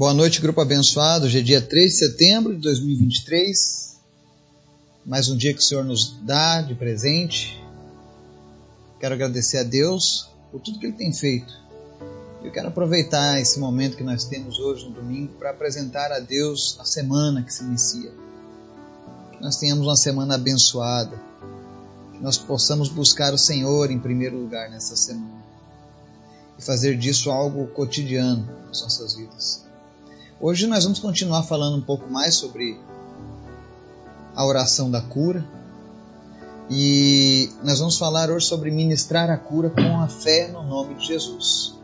Boa noite, grupo abençoado. Hoje é dia 3 de setembro de 2023. Mais um dia que o Senhor nos dá de presente. Quero agradecer a Deus por tudo que Ele tem feito. Eu quero aproveitar esse momento que nós temos hoje no domingo para apresentar a Deus a semana que se inicia. Que nós tenhamos uma semana abençoada. Que nós possamos buscar o Senhor em primeiro lugar nessa semana. E fazer disso algo cotidiano nas nossas vidas. Hoje nós vamos continuar falando um pouco mais sobre a oração da cura. E nós vamos falar hoje sobre ministrar a cura com a fé no nome de Jesus.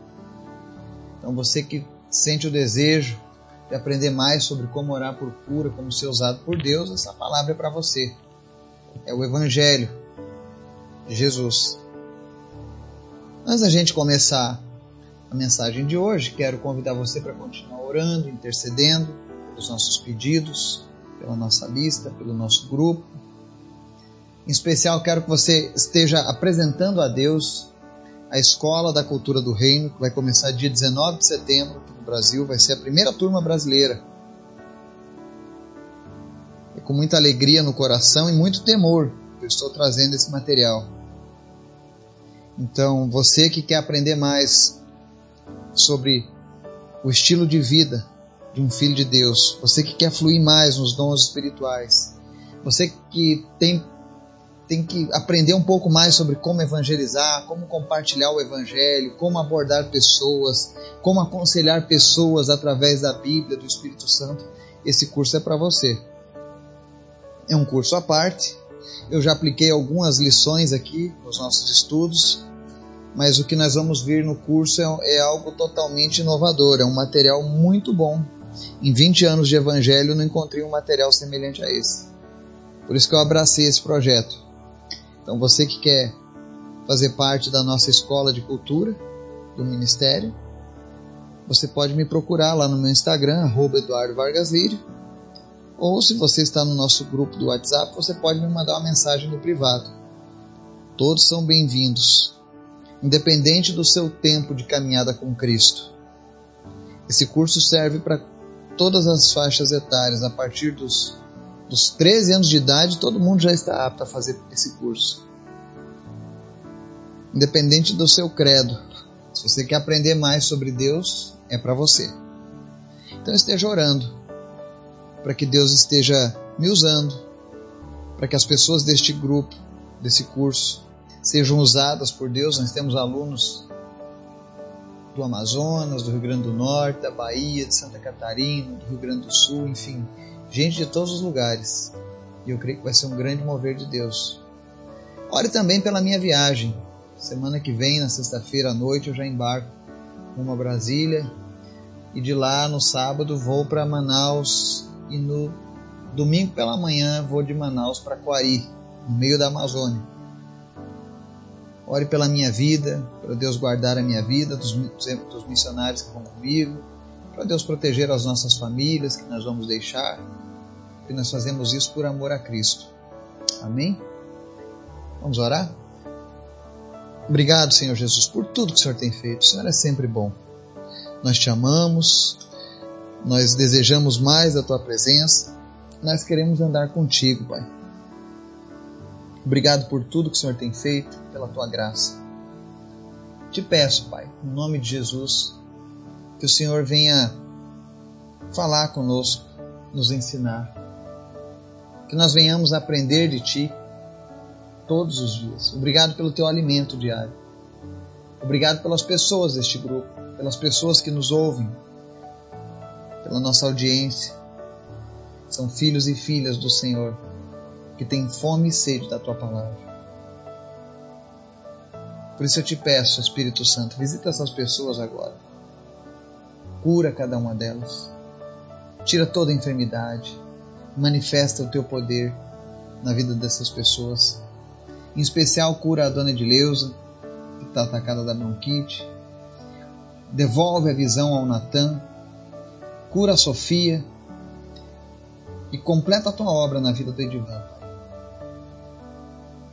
Então você que sente o desejo de aprender mais sobre como orar por cura, como ser usado por Deus, essa palavra é para você. É o Evangelho de Jesus. Antes da gente começar a mensagem de hoje, quero convidar você para continuar orando, intercedendo pelos nossos pedidos, pela nossa lista, pelo nosso grupo. Em especial, quero que você esteja apresentando a Deus a Escola da Cultura do Reino, que vai começar dia 19 de setembro aqui no Brasil, vai ser a primeira turma brasileira. É com muita alegria no coração e muito temor que eu estou trazendo esse material. Então, você que quer aprender mais sobre o estilo de vida de um filho de Deus, você que quer fluir mais nos dons espirituais, você que tem, tem que aprender um pouco mais sobre como evangelizar, como compartilhar o evangelho, como abordar pessoas, como aconselhar pessoas através da Bíblia, do Espírito Santo, esse curso é para você. É um curso à parte. Eu já apliquei algumas lições aqui nos nossos estudos mas o que nós vamos ver no curso é, é algo totalmente inovador, é um material muito bom. Em 20 anos de evangelho não encontrei um material semelhante a esse. Por isso que eu abracei esse projeto. Então você que quer fazer parte da nossa escola de cultura do ministério, você pode me procurar lá no meu Instagram, arroba Eduardo Vargas ou se você está no nosso grupo do WhatsApp, você pode me mandar uma mensagem no privado. Todos são bem-vindos independente do seu tempo de caminhada com Cristo. Esse curso serve para todas as faixas etárias, a partir dos, dos 13 anos de idade, todo mundo já está apto a fazer esse curso. Independente do seu credo, se você quer aprender mais sobre Deus, é para você. Então esteja orando para que Deus esteja me usando, para que as pessoas deste grupo, desse curso, sejam usadas por Deus. Nós temos alunos do Amazonas, do Rio Grande do Norte, da Bahia, de Santa Catarina, do Rio Grande do Sul, enfim, gente de todos os lugares. E eu creio que vai ser um grande mover de Deus. Ore também pela minha viagem. Semana que vem, na sexta-feira à noite, eu já embarco rumo a Brasília. E de lá, no sábado, vou para Manaus. E no domingo pela manhã, vou de Manaus para Coari, no meio da Amazônia. Ore pela minha vida, para Deus guardar a minha vida, dos, dos missionários que vão comigo, para Deus proteger as nossas famílias que nós vamos deixar, que nós fazemos isso por amor a Cristo. Amém? Vamos orar? Obrigado, Senhor Jesus, por tudo que o Senhor tem feito. O Senhor é sempre bom. Nós te amamos, nós desejamos mais da tua presença, nós queremos andar contigo, Pai. Obrigado por tudo que o Senhor tem feito, pela tua graça. Te peço, Pai, em nome de Jesus, que o Senhor venha falar conosco, nos ensinar. Que nós venhamos aprender de Ti todos os dias. Obrigado pelo Teu alimento diário. Obrigado pelas pessoas deste grupo, pelas pessoas que nos ouvem, pela nossa audiência. São filhos e filhas do Senhor que tem fome e sede da tua palavra. Por isso eu te peço, Espírito Santo, visita essas pessoas agora. Cura cada uma delas. Tira toda a enfermidade. Manifesta o teu poder na vida dessas pessoas. Em especial, cura a dona Edileuza, que está atacada da bronquite. Devolve a visão ao Natan. Cura a Sofia. E completa a tua obra na vida do Edivan.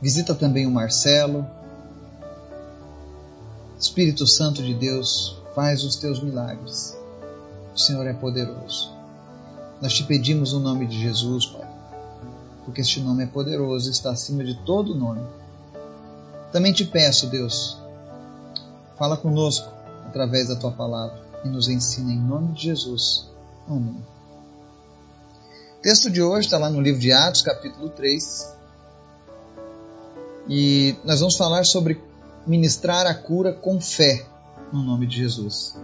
Visita também o Marcelo. Espírito Santo de Deus, faz os teus milagres. O Senhor é poderoso. Nós te pedimos o nome de Jesus, Pai, porque este nome é poderoso e está acima de todo nome. Também te peço, Deus, fala conosco através da tua palavra e nos ensina em nome de Jesus. Amém. O texto de hoje está lá no livro de Atos, capítulo 3. E nós vamos falar sobre ministrar a cura com fé no nome de Jesus.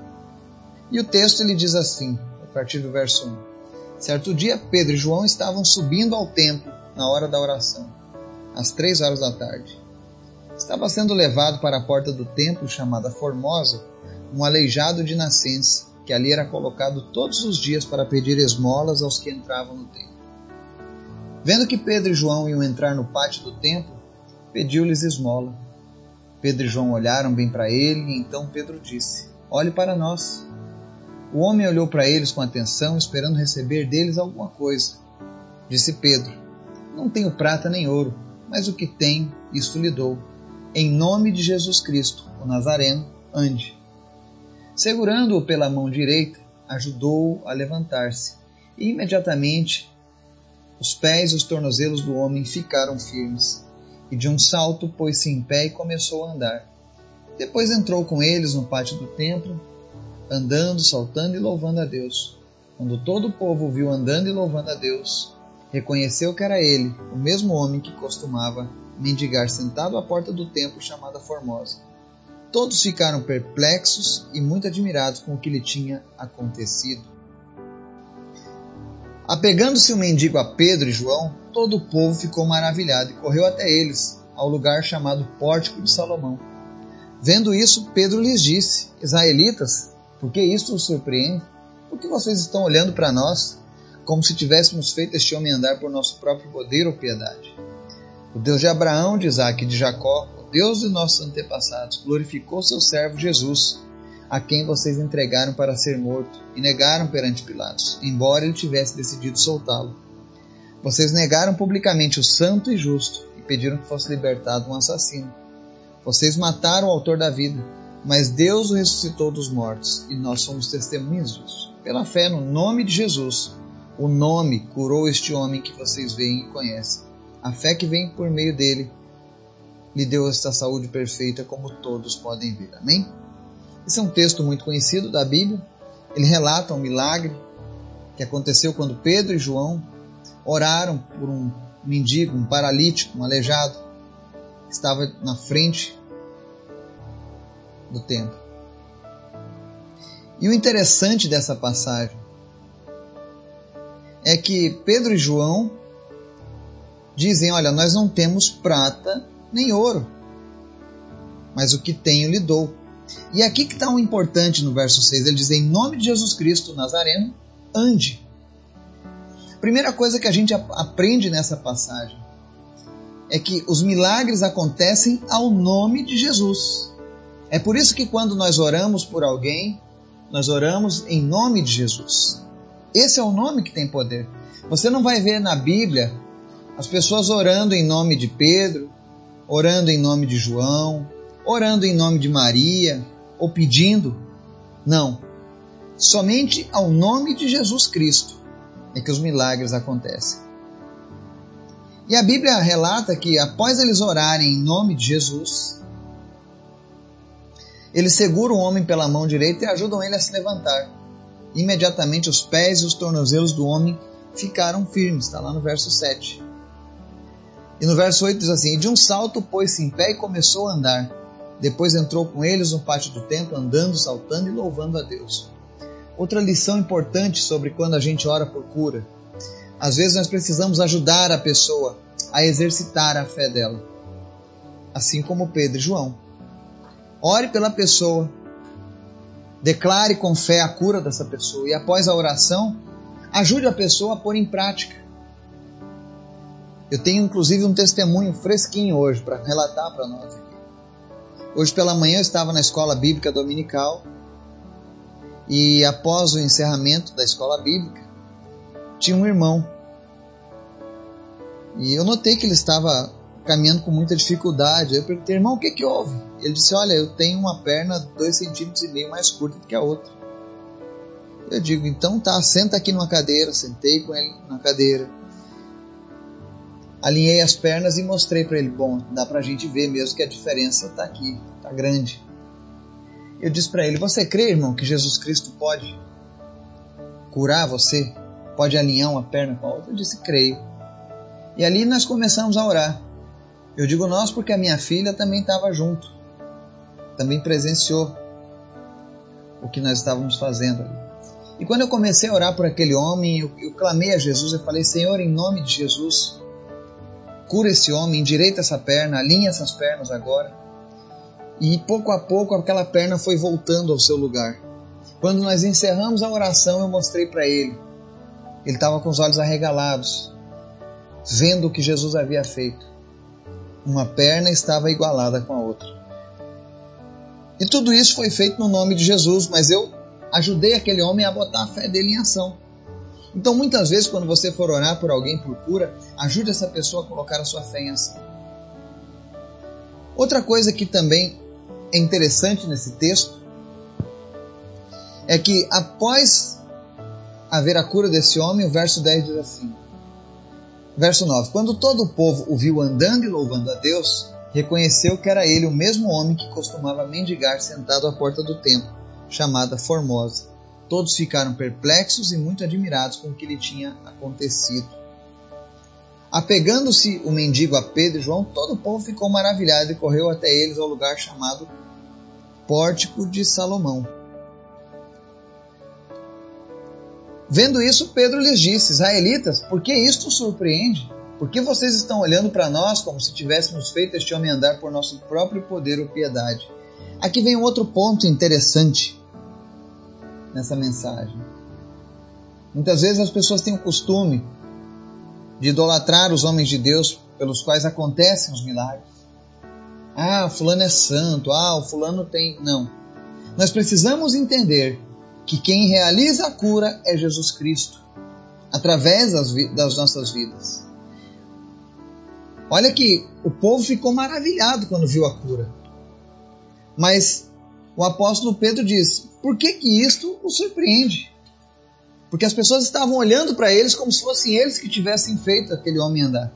E o texto ele diz assim, a partir do verso 1. Certo dia, Pedro e João estavam subindo ao templo na hora da oração, às três horas da tarde. Estava sendo levado para a porta do templo chamada Formosa um aleijado de nascença, que ali era colocado todos os dias para pedir esmolas aos que entravam no templo. Vendo que Pedro e João iam entrar no pátio do templo, pediu-lhes esmola. Pedro e João olharam bem para ele e então Pedro disse: Olhe para nós. O homem olhou para eles com atenção, esperando receber deles alguma coisa. Disse Pedro: Não tenho prata nem ouro, mas o que tenho, isto lhe dou. Em nome de Jesus Cristo, o Nazareno, ande. Segurando-o pela mão direita, ajudou-o a levantar-se. E imediatamente os pés e os tornozelos do homem ficaram firmes. E de um salto pôs-se em pé e começou a andar. Depois entrou com eles no pátio do templo, andando, saltando e louvando a Deus. Quando todo o povo viu andando e louvando a Deus, reconheceu que era ele, o mesmo homem que costumava mendigar sentado à porta do templo chamada Formosa. Todos ficaram perplexos e muito admirados com o que lhe tinha acontecido. Apegando-se o mendigo a Pedro e João, todo o povo ficou maravilhado e correu até eles, ao lugar chamado Pórtico de Salomão. Vendo isso, Pedro lhes disse: Israelitas, por que isto os surpreende? Por que vocês estão olhando para nós, como se tivéssemos feito este homem andar por nosso próprio poder ou piedade? O Deus de Abraão, de Isaac e de Jacó Deus de nossos antepassados glorificou seu servo Jesus, a quem vocês entregaram para ser morto e negaram perante Pilatos, embora ele tivesse decidido soltá-lo. Vocês negaram publicamente o santo e justo e pediram que fosse libertado um assassino. Vocês mataram o autor da vida, mas Deus o ressuscitou dos mortos e nós somos testemunhas disso. Pela fé no nome de Jesus, o nome curou este homem que vocês veem e conhecem. A fé que vem por meio dele lhe deu esta saúde perfeita, como todos podem ver. Amém? Esse é um texto muito conhecido da Bíblia. Ele relata um milagre que aconteceu quando Pedro e João oraram por um mendigo, um paralítico, um aleijado, que estava na frente do templo. E o interessante dessa passagem é que Pedro e João dizem: Olha, nós não temos prata nem ouro, mas o que tenho lhe dou. E aqui que está um importante no verso 6, ele diz: Em nome de Jesus Cristo Nazareno, ande. Primeira coisa que a gente aprende nessa passagem é que os milagres acontecem ao nome de Jesus. É por isso que quando nós oramos por alguém, nós oramos em nome de Jesus. Esse é o nome que tem poder. Você não vai ver na Bíblia as pessoas orando em nome de Pedro, orando em nome de João, orando em nome de Maria, ou pedindo. Não. Somente ao nome de Jesus Cristo é que os milagres acontecem. E a Bíblia relata que após eles orarem em nome de Jesus, eles seguram o homem pela mão direita e ajudam ele a se levantar. Imediatamente os pés e os tornozelos do homem ficaram firmes, está lá no verso 7. E no verso 8 diz assim: De um salto pôs-se em pé e começou a andar. Depois entrou com eles no pátio do templo, andando, saltando e louvando a Deus. Outra lição importante sobre quando a gente ora por cura. Às vezes nós precisamos ajudar a pessoa a exercitar a fé dela. Assim como Pedro e João. Ore pela pessoa. Declare com fé a cura dessa pessoa. E após a oração, ajude a pessoa a pôr em prática. Eu tenho inclusive um testemunho fresquinho hoje para relatar para nós. Hoje pela manhã eu estava na escola bíblica dominical e após o encerramento da escola bíblica tinha um irmão e eu notei que ele estava caminhando com muita dificuldade. Eu perguntei, irmão, o que que houve? Ele disse, olha, eu tenho uma perna dois centímetros e meio mais curta do que a outra. Eu digo, então tá, senta aqui numa cadeira. Sentei com ele na cadeira. Alinhei as pernas e mostrei para ele: bom, dá para a gente ver mesmo que a diferença está aqui, está grande. Eu disse para ele: Você crê, irmão, que Jesus Cristo pode curar você? Pode alinhar uma perna com a outra? Eu disse: Creio. E ali nós começamos a orar. Eu digo nós porque a minha filha também estava junto, também presenciou o que nós estávamos fazendo ali. E quando eu comecei a orar por aquele homem, eu, eu clamei a Jesus, eu falei: Senhor, em nome de Jesus, cura esse homem, endireita essa perna, alinha essas pernas agora. E pouco a pouco aquela perna foi voltando ao seu lugar. Quando nós encerramos a oração, eu mostrei para ele. Ele estava com os olhos arregalados, vendo o que Jesus havia feito. Uma perna estava igualada com a outra. E tudo isso foi feito no nome de Jesus, mas eu ajudei aquele homem a botar a fé dele em ação. Então, muitas vezes, quando você for orar por alguém por cura, ajude essa pessoa a colocar a sua fé em ação. Outra coisa que também é interessante nesse texto é que após haver a cura desse homem, o verso 10 diz assim: Verso 9: Quando todo o povo o viu andando e louvando a Deus, reconheceu que era ele o mesmo homem que costumava mendigar sentado à porta do templo, chamada Formosa. Todos ficaram perplexos e muito admirados com o que lhe tinha acontecido. Apegando-se o mendigo a Pedro e João, todo o povo ficou maravilhado e correu até eles ao lugar chamado Pórtico de Salomão. Vendo isso, Pedro lhes disse: Israelitas, por que isto surpreende? Por que vocês estão olhando para nós como se tivéssemos feito este homem andar por nosso próprio poder ou piedade? Aqui vem um outro ponto interessante nessa mensagem. Muitas vezes as pessoas têm o costume de idolatrar os homens de Deus pelos quais acontecem os milagres. Ah, fulano é santo, ah, o fulano tem. Não. Nós precisamos entender que quem realiza a cura é Jesus Cristo, através das, das nossas vidas. Olha que o povo ficou maravilhado quando viu a cura. Mas o apóstolo Pedro diz: por que, que isto o surpreende? Porque as pessoas estavam olhando para eles como se fossem eles que tivessem feito aquele homem andar.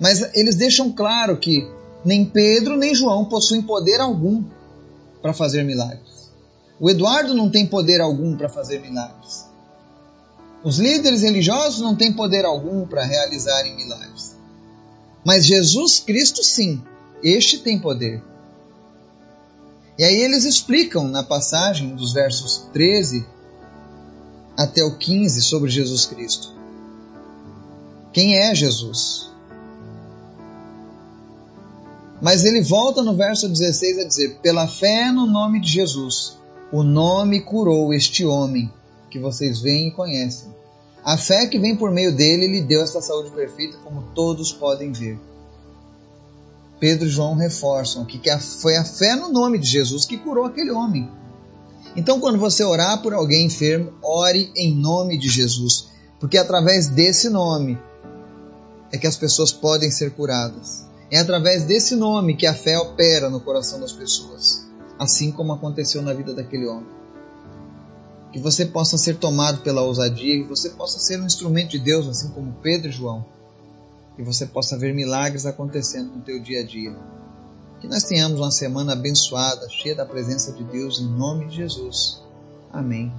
Mas eles deixam claro que nem Pedro nem João possuem poder algum para fazer milagres. O Eduardo não tem poder algum para fazer milagres. Os líderes religiosos não têm poder algum para realizarem milagres. Mas Jesus Cristo, sim, este tem poder. E aí eles explicam na passagem dos versos 13 até o 15 sobre Jesus Cristo. Quem é Jesus? Mas ele volta no verso 16 a dizer: Pela fé no nome de Jesus, o nome curou este homem que vocês veem e conhecem. A fé que vem por meio dele lhe deu esta saúde perfeita, como todos podem ver. Pedro e João reforçam que foi a fé no nome de Jesus que curou aquele homem. Então, quando você orar por alguém enfermo, ore em nome de Jesus, porque através desse nome é que as pessoas podem ser curadas. É através desse nome que a fé opera no coração das pessoas, assim como aconteceu na vida daquele homem. Que você possa ser tomado pela ousadia, que você possa ser um instrumento de Deus, assim como Pedro e João, que você possa ver milagres acontecendo no teu dia a dia. Que nós tenhamos uma semana abençoada, cheia da presença de Deus, em nome de Jesus. Amém.